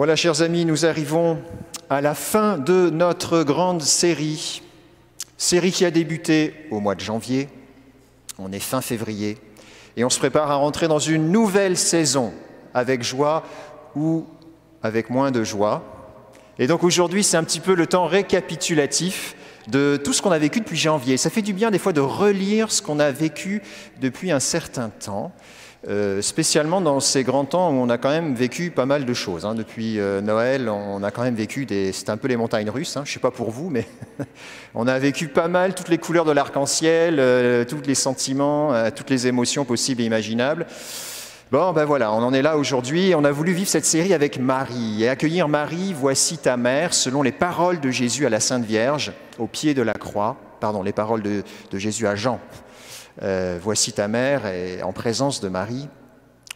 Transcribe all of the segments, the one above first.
Voilà, chers amis, nous arrivons à la fin de notre grande série, série qui a débuté au mois de janvier. On est fin février et on se prépare à rentrer dans une nouvelle saison avec joie ou avec moins de joie. Et donc aujourd'hui, c'est un petit peu le temps récapitulatif de tout ce qu'on a vécu depuis janvier. Ça fait du bien des fois de relire ce qu'on a vécu depuis un certain temps. Euh, spécialement dans ces grands temps où on a quand même vécu pas mal de choses. Hein. Depuis euh, Noël, on a quand même vécu des... C'est un peu les montagnes russes, hein. je ne sais pas pour vous, mais on a vécu pas mal toutes les couleurs de l'arc-en-ciel, euh, tous les sentiments, toutes les émotions possibles et imaginables. Bon, ben voilà, on en est là aujourd'hui. On a voulu vivre cette série avec Marie et accueillir Marie, voici ta mère, selon les paroles de Jésus à la Sainte Vierge, au pied de la croix. Pardon, les paroles de Jésus à Jean, euh, voici ta mère, et en présence de Marie.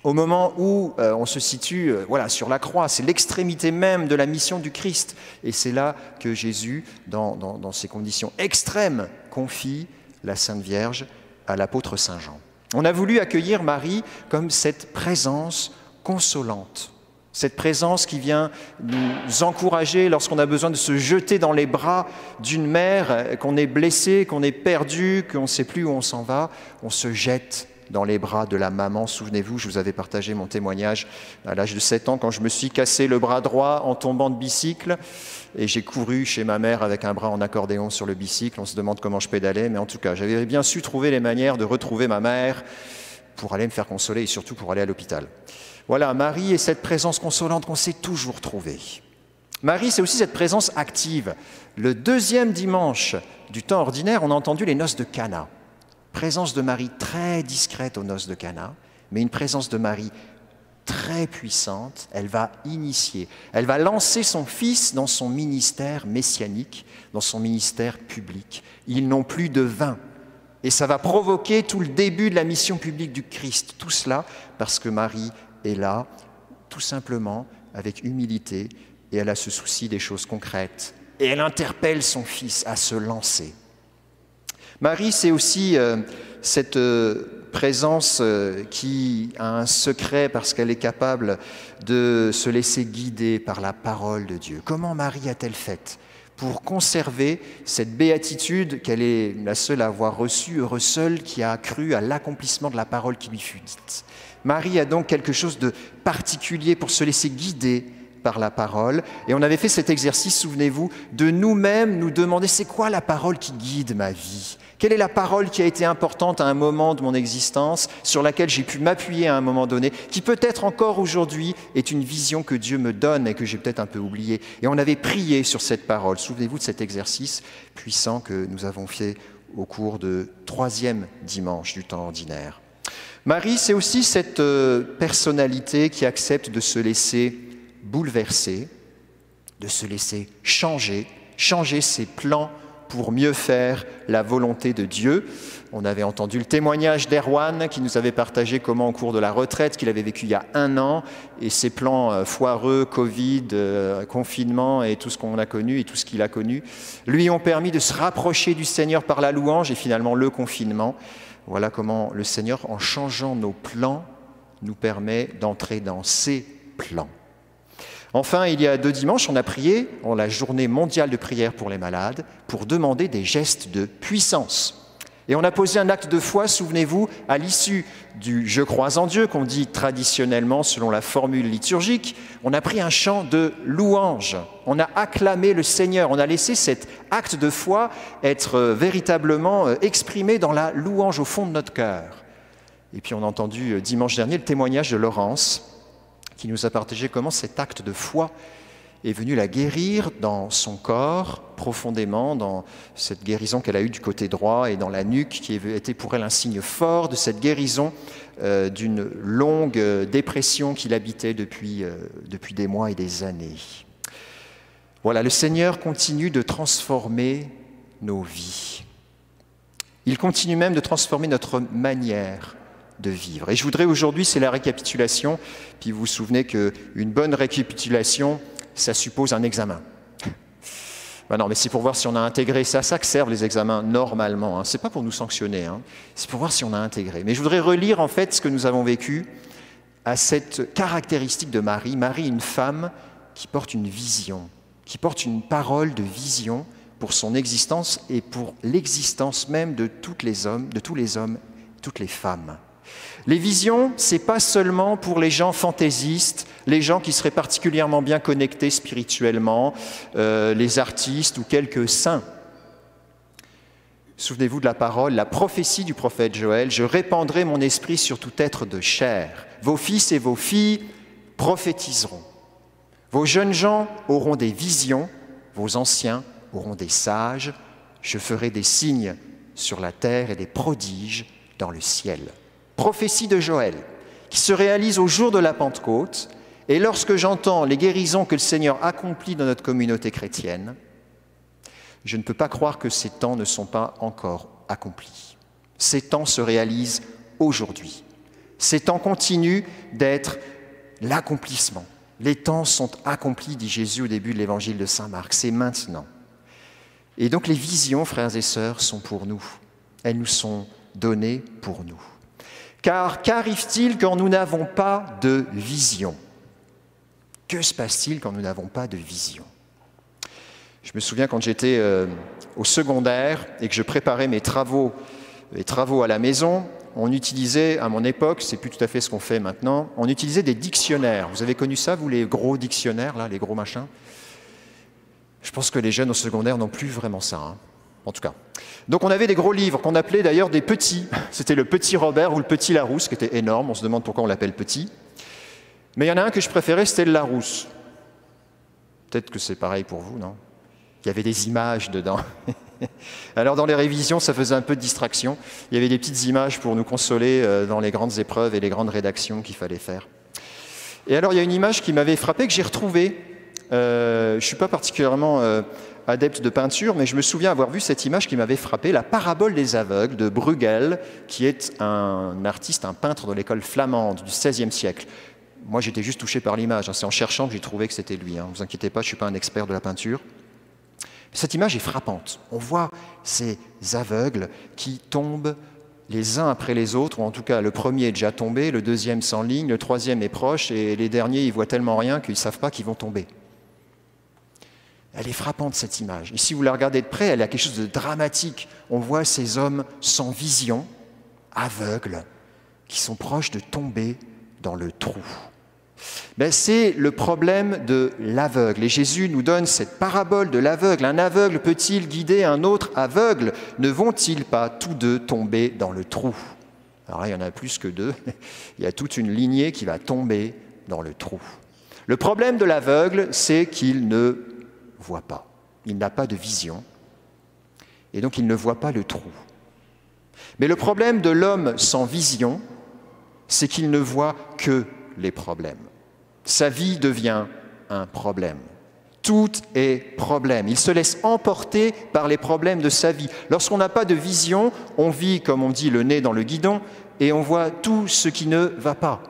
Au moment où euh, on se situe euh, voilà, sur la croix, c'est l'extrémité même de la mission du Christ. Et c'est là que Jésus, dans, dans ces conditions extrêmes, confie la Sainte Vierge à l'apôtre Saint Jean. On a voulu accueillir Marie comme cette présence consolante, cette présence qui vient nous encourager lorsqu'on a besoin de se jeter dans les bras d'une mère, qu'on est blessé, qu'on est perdu, qu'on ne sait plus où on s'en va, on se jette dans les bras de la maman. Souvenez-vous, je vous avais partagé mon témoignage à l'âge de 7 ans quand je me suis cassé le bras droit en tombant de bicycle et j'ai couru chez ma mère avec un bras en accordéon sur le bicycle. On se demande comment je pédalais, mais en tout cas, j'avais bien su trouver les manières de retrouver ma mère pour aller me faire consoler et surtout pour aller à l'hôpital. Voilà, Marie est cette présence consolante qu'on sait toujours trouver. Marie, c'est aussi cette présence active. Le deuxième dimanche du temps ordinaire, on a entendu les noces de Cana. Présence de Marie très discrète aux noces de Cana, mais une présence de Marie très puissante. Elle va initier, elle va lancer son fils dans son ministère messianique, dans son ministère public. Ils n'ont plus de vin. Et ça va provoquer tout le début de la mission publique du Christ. Tout cela parce que Marie est là, tout simplement, avec humilité, et elle a ce souci des choses concrètes. Et elle interpelle son fils à se lancer. Marie, c'est aussi euh, cette euh, présence euh, qui a un secret parce qu'elle est capable de se laisser guider par la parole de Dieu. Comment Marie a-t-elle fait pour conserver cette béatitude qu'elle est la seule à avoir reçue, heureuse seule qui a cru à l'accomplissement de la parole qui lui fut dite. Marie a donc quelque chose de particulier pour se laisser guider par la parole. Et on avait fait cet exercice, souvenez-vous, de nous-mêmes nous demander c'est quoi la parole qui guide ma vie? Quelle est la parole qui a été importante à un moment de mon existence, sur laquelle j'ai pu m'appuyer à un moment donné, qui peut-être encore aujourd'hui est une vision que Dieu me donne et que j'ai peut-être un peu oubliée. Et on avait prié sur cette parole. Souvenez-vous de cet exercice puissant que nous avons fait au cours de troisième dimanche du temps ordinaire. Marie, c'est aussi cette euh, personnalité qui accepte de se laisser bouleverser, de se laisser changer, changer ses plans pour mieux faire la volonté de Dieu. On avait entendu le témoignage d'Erwan qui nous avait partagé comment au cours de la retraite qu'il avait vécu il y a un an et ses plans euh, foireux, Covid, euh, confinement et tout ce qu'on a connu et tout ce qu'il a connu, lui ont permis de se rapprocher du Seigneur par la louange et finalement le confinement. Voilà comment le Seigneur, en changeant nos plans, nous permet d'entrer dans ses plans. Enfin, il y a deux dimanches, on a prié en la journée mondiale de prière pour les malades pour demander des gestes de puissance. Et on a posé un acte de foi, souvenez-vous, à l'issue du Je crois en Dieu, qu'on dit traditionnellement selon la formule liturgique. On a pris un chant de louange. On a acclamé le Seigneur. On a laissé cet acte de foi être euh, véritablement euh, exprimé dans la louange au fond de notre cœur. Et puis on a entendu euh, dimanche dernier le témoignage de Laurence, qui nous a partagé comment cet acte de foi est venu la guérir dans son corps profondément, dans cette guérison qu'elle a eue du côté droit et dans la nuque, qui était pour elle un signe fort de cette guérison euh, d'une longue euh, dépression qu'il habitait depuis, euh, depuis des mois et des années. Voilà, le Seigneur continue de transformer nos vies. Il continue même de transformer notre manière de vivre. Et je voudrais aujourd'hui, c'est la récapitulation, puis vous vous souvenez qu'une bonne récapitulation, ça suppose un examen. Ben non, mais c'est pour voir si on a intégré. C'est à ça que servent les examens normalement. Hein. Ce n'est pas pour nous sanctionner, hein. c'est pour voir si on a intégré. Mais je voudrais relire en fait ce que nous avons vécu à cette caractéristique de Marie. Marie, une femme qui porte une vision, qui porte une parole de vision pour son existence et pour l'existence même de, toutes les hommes, de tous les hommes, toutes les femmes. Les visions, c'est pas seulement pour les gens fantaisistes, les gens qui seraient particulièrement bien connectés spirituellement, euh, les artistes ou quelques saints. Souvenez-vous de la parole, la prophétie du prophète Joël, je répandrai mon esprit sur tout être de chair. Vos fils et vos filles prophétiseront. Vos jeunes gens auront des visions, vos anciens auront des sages. Je ferai des signes sur la terre et des prodiges dans le ciel. Prophétie de Joël, qui se réalise au jour de la Pentecôte. Et lorsque j'entends les guérisons que le Seigneur accomplit dans notre communauté chrétienne, je ne peux pas croire que ces temps ne sont pas encore accomplis. Ces temps se réalisent aujourd'hui. Ces temps continuent d'être l'accomplissement. Les temps sont accomplis, dit Jésus au début de l'évangile de Saint Marc. C'est maintenant. Et donc les visions, frères et sœurs, sont pour nous. Elles nous sont données pour nous. Car qu'arrive-t-il quand nous n'avons pas de vision? Que se passe-t-il quand nous n'avons pas de vision? Je me souviens quand j'étais euh, au secondaire et que je préparais mes travaux, travaux à la maison, on utilisait, à mon époque, c'est plus tout à fait ce qu'on fait maintenant, on utilisait des dictionnaires. Vous avez connu ça, vous, les gros dictionnaires, là, les gros machins? Je pense que les jeunes au secondaire n'ont plus vraiment ça, hein, en tout cas. Donc on avait des gros livres qu'on appelait d'ailleurs des petits. C'était le petit Robert ou le petit Larousse, qui était énorme. On se demande pourquoi on l'appelle petit. Mais il y en a un que je préférais, c'était le Larousse. Peut-être que c'est pareil pour vous, non? Il y avait des images dedans. Alors dans les révisions, ça faisait un peu de distraction. Il y avait des petites images pour nous consoler euh, dans les grandes épreuves et les grandes rédactions qu'il fallait faire. Et alors il y a une image qui m'avait frappé, que j'ai retrouvée. Euh, je ne suis pas particulièrement euh, adepte de peinture, mais je me souviens avoir vu cette image qui m'avait frappé, la parabole des aveugles de Bruegel, qui est un artiste, un peintre de l'école flamande du XVIe siècle. Moi j'étais juste touché par l'image, hein. c'est en cherchant que j'ai trouvé que c'était lui. Ne hein. vous inquiétez pas, je ne suis pas un expert de la peinture. Cette image est frappante. On voit ces aveugles qui tombent les uns après les autres, ou en tout cas le premier est déjà tombé, le deuxième s'enligne, le troisième est proche, et les derniers, ils voient tellement rien qu'ils ne savent pas qu'ils vont tomber. Elle est frappante, cette image. Et si vous la regardez de près, elle a quelque chose de dramatique. On voit ces hommes sans vision, aveugles, qui sont proches de tomber dans le trou. Ben, c'est le problème de l'aveugle. Et Jésus nous donne cette parabole de l'aveugle. Un aveugle peut-il guider un autre aveugle? Ne vont-ils pas tous deux tomber dans le trou? Alors là, il y en a plus que deux. Il y a toute une lignée qui va tomber dans le trou. Le problème de l'aveugle, c'est qu'il ne voit pas. Il n'a pas de vision. Et donc, il ne voit pas le trou. Mais le problème de l'homme sans vision, c'est qu'il ne voit que les problèmes. Sa vie devient un problème. Tout est problème. Il se laisse emporter par les problèmes de sa vie. Lorsqu'on n'a pas de vision, on vit, comme on dit, le nez dans le guidon et on voit tout ce qui ne va pas.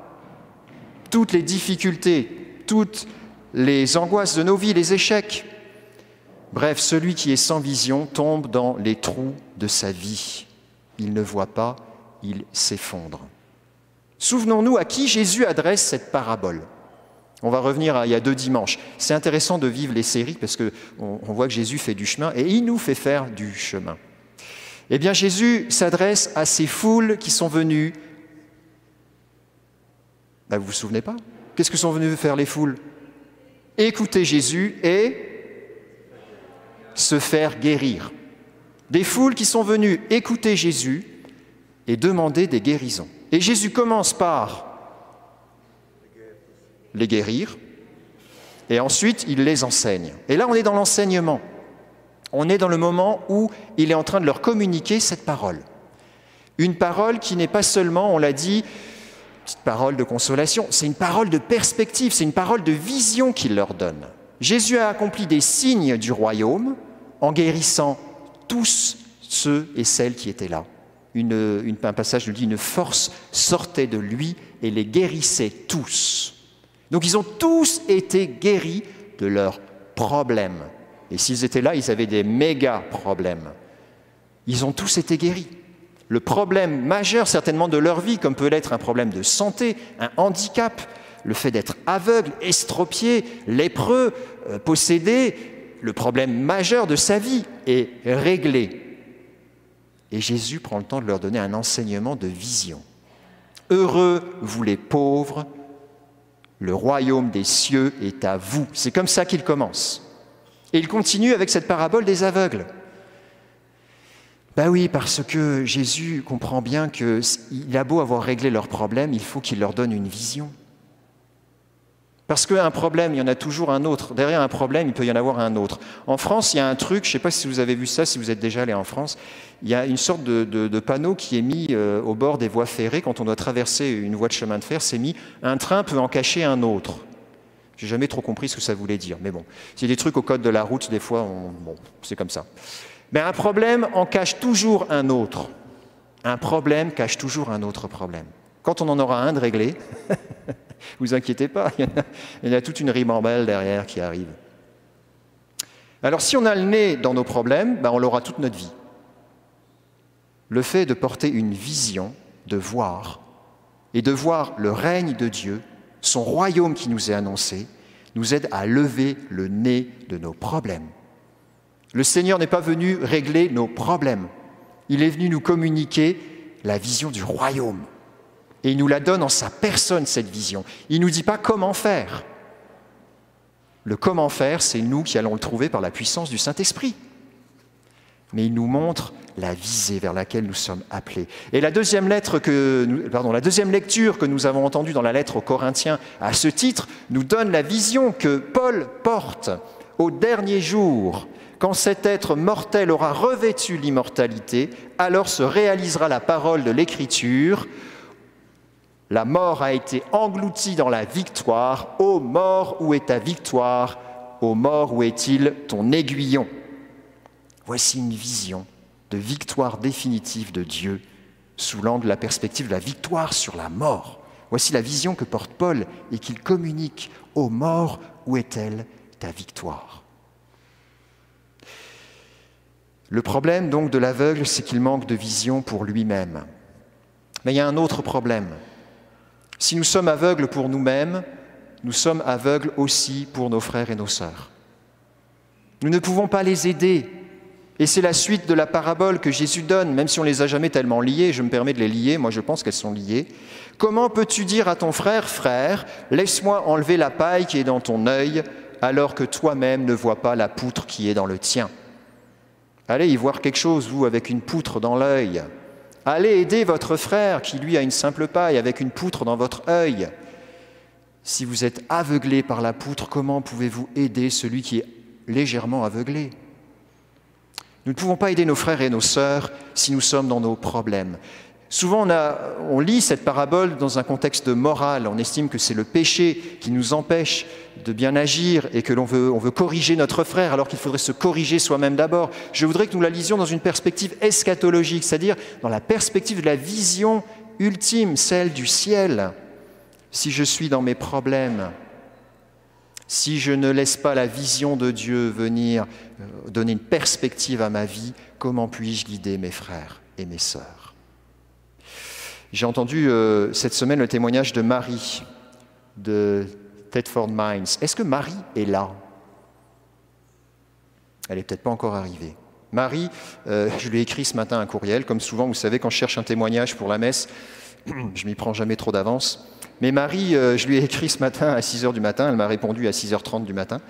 Toutes les difficultés, toutes les angoisses de nos vies, les échecs. Bref, celui qui est sans vision tombe dans les trous de sa vie. Il ne voit pas, il s'effondre. Souvenons-nous à qui Jésus adresse cette parabole. On va revenir à il y a deux dimanches. C'est intéressant de vivre les séries parce qu'on on voit que Jésus fait du chemin et il nous fait faire du chemin. Eh bien, Jésus s'adresse à ces foules qui sont venues. Ben, vous vous souvenez pas? Qu'est-ce que sont venues faire les foules? Écouter Jésus et se faire guérir. Des foules qui sont venues écouter Jésus et demander des guérisons. Et Jésus commence par les guérir, et ensuite il les enseigne. Et là, on est dans l'enseignement. On est dans le moment où il est en train de leur communiquer cette parole. Une parole qui n'est pas seulement, on l'a dit, petite parole de consolation, c'est une parole de perspective, c'est une parole de vision qu'il leur donne. Jésus a accompli des signes du royaume en guérissant tous ceux et celles qui étaient là un passage nous dit, une force sortait de lui et les guérissait tous. Donc ils ont tous été guéris de leurs problèmes. Et s'ils étaient là, ils avaient des méga problèmes. Ils ont tous été guéris. Le problème majeur certainement de leur vie, comme peut l'être un problème de santé, un handicap, le fait d'être aveugle, estropié, lépreux, euh, possédé, le problème majeur de sa vie est réglé. Et Jésus prend le temps de leur donner un enseignement de vision. Heureux vous les pauvres, le royaume des cieux est à vous. C'est comme ça qu'il commence. Et il continue avec cette parabole des aveugles. Ben oui, parce que Jésus comprend bien qu'il a beau avoir réglé leurs problèmes, il faut qu'il leur donne une vision. Parce qu'un problème, il y en a toujours un autre. Derrière un problème, il peut y en avoir un autre. En France, il y a un truc, je ne sais pas si vous avez vu ça, si vous êtes déjà allé en France, il y a une sorte de, panneau qui est mis euh, au bord des voies ferrées. Quand on doit traverser une voie de chemin de fer, c'est mis un train peut en cacher un autre. J'ai jamais trop compris ce que ça voulait dire, mais bon, c'est des trucs au code de la route, des fois, bon, c'est comme ça. Mais un problème en cache toujours un autre. Un problème cache toujours un autre problème. Quand on en aura un de réglé, vous inquiétez pas, il y, a, toute une derrière qui arrive. Alors si on a le nez dans nos problèmes, ben on l'aura toute notre vie. Le fait de porter une vision, de voir, et de voir le règne de Dieu, son royaume qui nous est annoncé, nous aide à lever le nez de nos problèmes. Le Seigneur n'est pas venu régler nos problèmes, il est venu nous communiquer la vision du royaume. Et il nous la donne en sa personne, cette vision. Il ne nous dit pas comment faire. Le comment faire, c'est nous qui allons le trouver par la puissance du Saint-Esprit. Mais il nous montre la visée vers laquelle nous sommes appelés. Et la deuxième, la deuxième lecture que nous avons entendue dans la lettre aux Corinthiens à ce titre nous donne la vision que Paul porte au dernier jour. Quand cet être mortel aura revêtu l'immortalité, alors se réalisera la parole de l'Écriture la mort a été engloutie dans la victoire. Ô mort, où est ta victoire? Ô mort, où est-il ton aiguillon? Voici une vision de victoire définitive de Dieu sous l'angle de la perspective de la victoire sur la mort. Voici la vision que porte Paul et qu'il communique. Ô mort, où est-elle ta victoire? Le problème donc de l'aveugle, c'est qu'il manque de vision pour lui-même. Mais il y a un autre problème. Si nous sommes aveugles pour nous-mêmes, nous sommes aveugles aussi pour nos frères et nos sœurs. Nous ne pouvons pas les aider. Et c'est la suite de la parabole que Jésus donne, même si on ne les a jamais tellement liées, je me permets de les lier, moi je pense qu'elles sont liées. Comment peux-tu dire à ton frère, frère, laisse-moi enlever la paille qui est dans ton œil, alors que toi-même ne vois pas la poutre qui est dans le tien? Allez y voir quelque chose, vous, avec une poutre dans l'œil. Allez aider votre frère qui, lui, a une simple paille avec une poutre dans votre œil. Si vous êtes aveuglé par la poutre, comment pouvez-vous aider celui qui est légèrement aveuglé? Nous ne pouvons pas aider nos frères et nos sœurs si nous sommes dans nos problèmes. Souvent, on, lit cette parabole dans un contexte moral. On estime que c'est le péché qui nous empêche de bien agir et que l'on veut, corriger notre frère alors qu'il faudrait se corriger soi-même d'abord. Je voudrais que nous la lisions dans une perspective eschatologique, c'est-à-dire dans la perspective de la vision ultime, celle du ciel. Si je suis dans mes problèmes, si je ne laisse pas la vision de Dieu venir euh, donner une perspective à ma vie, comment puis-je guider mes frères et mes sœurs? J'ai entendu euh, cette semaine le témoignage de Marie de Thetford Mines. Est-ce que Marie est là? Elle n'est peut-être pas encore arrivée. Marie, euh, je lui ai écrit ce matin un courriel. Comme souvent, vous savez, quand je cherche un témoignage pour la messe, je m'y prends jamais trop d'avance. Mais Marie, euh, je lui ai écrit ce matin à 6 h du matin. Elle m'a répondu à 6h30 du matin.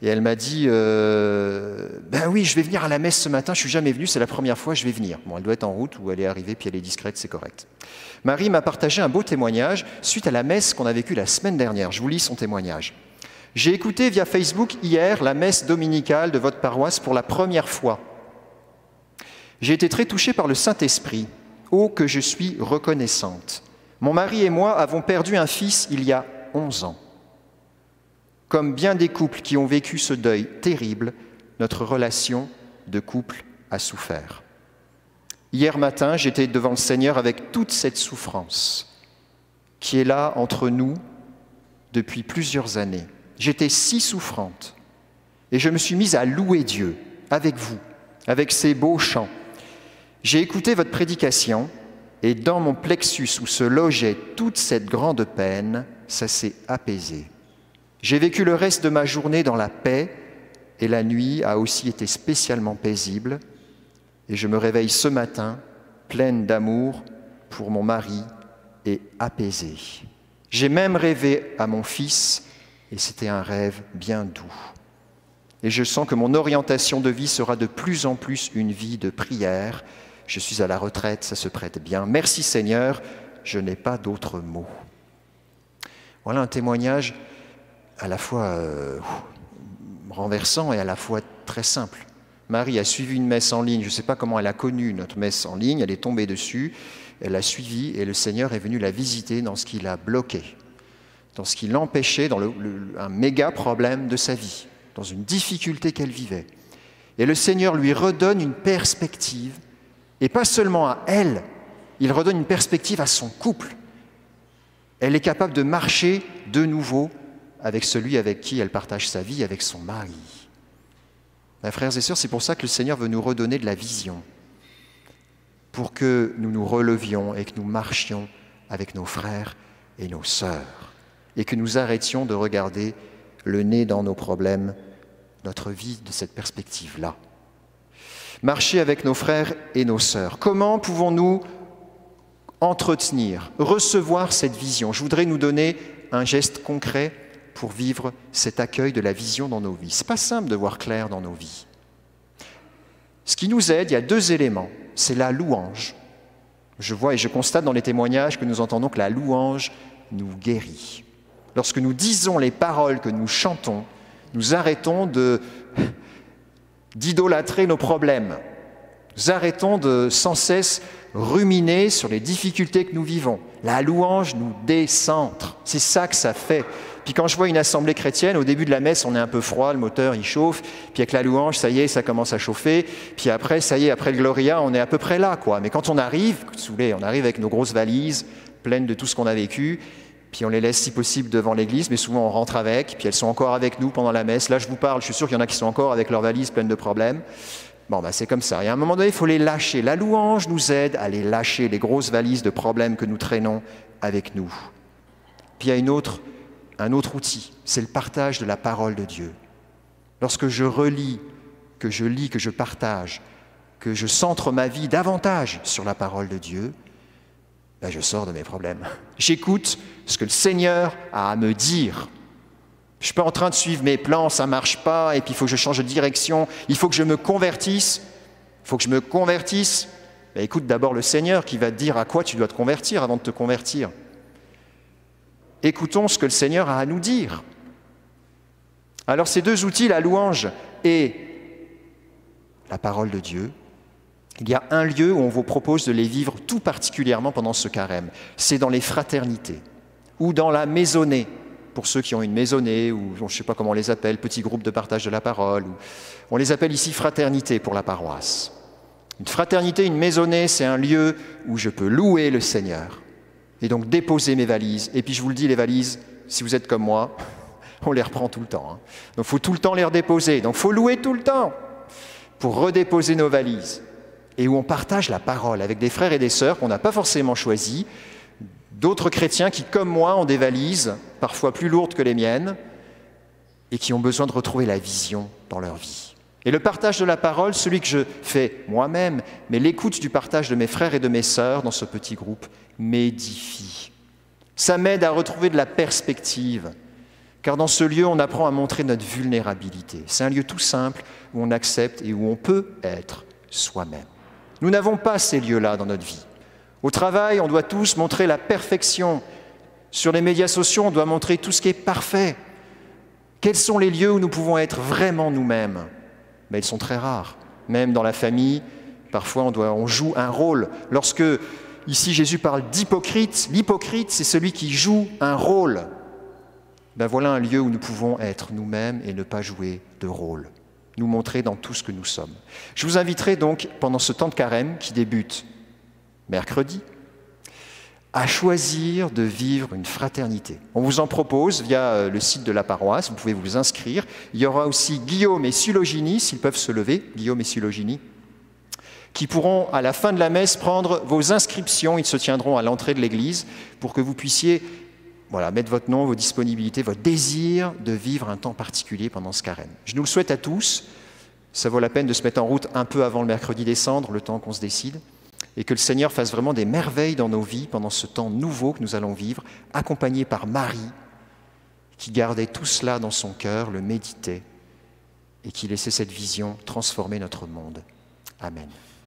Et elle m'a dit euh, Ben oui, je vais venir à la messe ce matin, je suis jamais venu, c'est la première fois, je vais venir. Bon, elle doit être en route ou elle est arrivée, puis elle est discrète, c'est correct. Marie m'a partagé un beau témoignage suite à la messe qu'on a vécue la semaine dernière. Je vous lis son témoignage. J'ai écouté via Facebook hier la messe dominicale de votre paroisse pour la première fois. J'ai été très touchée par le Saint-Esprit. Oh, que je suis reconnaissante. Mon mari et moi avons perdu un fils il y a 11 ans. Comme bien des couples qui ont vécu ce deuil terrible, notre relation de couple a souffert. Hier matin, j'étais devant le Seigneur avec toute cette souffrance qui est là entre nous depuis plusieurs années. J'étais si souffrante et je me suis mise à louer Dieu avec vous, avec ces beaux chants. J'ai écouté votre prédication et dans mon plexus où se logeait toute cette grande peine, ça s'est apaisé. J'ai vécu le reste de ma journée dans la paix et la nuit a aussi été spécialement paisible. Et je me réveille ce matin pleine d'amour pour mon mari et apaisée. J'ai même rêvé à mon fils et c'était un rêve bien doux. Et je sens que mon orientation de vie sera de plus en plus une vie de prière. Je suis à la retraite, ça se prête bien. Merci Seigneur, je n'ai pas d'autres mots. Voilà un témoignage à la fois euh, renversant et à la fois très simple. Marie a suivi une messe en ligne, je ne sais pas comment elle a connu notre messe en ligne, elle est tombée dessus, elle a suivi et le Seigneur est venu la visiter dans ce qui l'a bloqué, dans ce qui l'empêchait, dans un méga problème de sa vie, dans une difficulté qu'elle vivait. Et le Seigneur lui redonne une perspective, et pas seulement à elle, il redonne une perspective à son couple. Elle est capable de marcher de nouveau avec celui avec qui elle partage sa vie, avec son mari. Mes frères et sœurs, c'est pour ça que le Seigneur veut nous redonner de la vision, pour que nous nous relevions et que nous marchions avec nos frères et nos sœurs, et que nous arrêtions de regarder le nez dans nos problèmes, notre vie de cette perspective-là. Marcher avec nos frères et nos sœurs. Comment pouvons-nous entretenir, recevoir cette vision? Je voudrais nous donner un geste concret pour vivre cet accueil de la vision dans nos vies. Ce n'est pas simple de voir clair dans nos vies. Ce qui nous aide, il y a deux éléments. C'est la louange. Je vois et je constate dans les témoignages que nous entendons que la louange nous guérit. Lorsque nous disons les paroles que nous chantons, nous arrêtons d'idolâtrer nos problèmes. Nous arrêtons de sans cesse ruminer sur les difficultés que nous vivons. La louange nous décentre. C'est ça que ça fait. Puis quand je vois une assemblée chrétienne, au début de la messe, on est un peu froid, le moteur il chauffe, puis avec la louange, ça y est, ça commence à chauffer, puis après, ça y est, après le Gloria, on est à peu près là, quoi. Mais quand on arrive, soulez, on arrive avec nos grosses valises pleines de tout ce qu'on a vécu, puis on les laisse si possible devant l'église, mais souvent on rentre avec, puis elles sont encore avec nous pendant la messe. Là, je vous parle, je suis sûr qu'il y en a qui sont encore avec leurs valises pleines de problèmes. Bon, ben c'est comme ça. Et à un moment donné, il faut les lâcher. La louange nous aide à les lâcher, les grosses valises de problèmes que nous traînons avec nous. Puis il y a une autre un autre outil, c'est le partage de la parole de Dieu. Lorsque je relis, que je lis, que je partage, que je centre ma vie davantage sur la parole de Dieu, ben je sors de mes problèmes. J'écoute ce que le Seigneur a à me dire. Je ne suis pas en train de suivre mes plans, ça ne marche pas, et puis il faut que je change de direction, il faut que je me convertisse. Il faut que je me convertisse. Ben écoute d'abord le Seigneur qui va te dire à quoi tu dois te convertir avant de te convertir. Écoutons ce que le Seigneur a à nous dire. Alors ces deux outils, la louange et la parole de Dieu, il y a un lieu où on vous propose de les vivre tout particulièrement pendant ce carême. C'est dans les fraternités ou dans la maisonnée, pour ceux qui ont une maisonnée ou je ne sais pas comment on les appelle, petits groupes de partage de la parole. On les appelle ici fraternité pour la paroisse. Une fraternité, une maisonnée, c'est un lieu où je peux louer le Seigneur, et donc déposer mes valises. Et puis je vous le dis, les valises, si vous êtes comme moi, on les reprend tout le temps. Hein. Donc il faut tout le temps les redéposer. Donc il faut louer tout le temps pour redéposer nos valises. Et où on partage la parole avec des frères et des sœurs qu'on n'a pas forcément choisis, d'autres chrétiens qui, comme moi, ont des valises, parfois plus lourdes que les miennes, et qui ont besoin de retrouver la vision dans leur vie. Et le partage de la parole, celui que je fais moi-même, mais l'écoute du partage de mes frères et de mes sœurs dans ce petit groupe, m'édifie. Ça m'aide à retrouver de la perspective, car dans ce lieu, on apprend à montrer notre vulnérabilité. C'est un lieu tout simple où on accepte et où on peut être soi-même. Nous n'avons pas ces lieux-là dans notre vie. Au travail, on doit tous montrer la perfection. Sur les médias sociaux, on doit montrer tout ce qui est parfait. Quels sont les lieux où nous pouvons être vraiment nous-mêmes? Mais Ils sont très rares. Même dans la famille, parfois on, doit, on joue un rôle. Lorsque Ici, Jésus parle d'hypocrite. L'hypocrite, c'est celui qui joue un rôle. Ben voilà un lieu où nous pouvons être nous-mêmes et ne pas jouer de rôle, nous montrer dans tout ce que nous sommes. Je vous inviterai donc, pendant ce temps de carême qui débute mercredi, à choisir de vivre une fraternité. On vous en propose via euh, le site de la paroisse, vous pouvez vous inscrire. Il y aura aussi Guillaume et Sulogini, s'ils peuvent se lever, Guillaume et Sulogini, qui pourront, à la fin de la messe, prendre vos inscriptions. Ils se tiendront à l'entrée de l'église pour que vous puissiez voilà, mettre votre nom, vos disponibilités, votre désir de vivre un temps particulier pendant ce carême. Je nous le souhaite à tous. Ça vaut la peine de se mettre en route un peu avant le mercredi décembre, le temps qu'on se décide, et que le Seigneur fasse vraiment des merveilles dans nos vies pendant ce temps nouveau que nous allons vivre, accompagné par Marie, qui gardait tout cela dans son cœur, le méditait, et qui laissait cette vision transformer notre monde. Amen.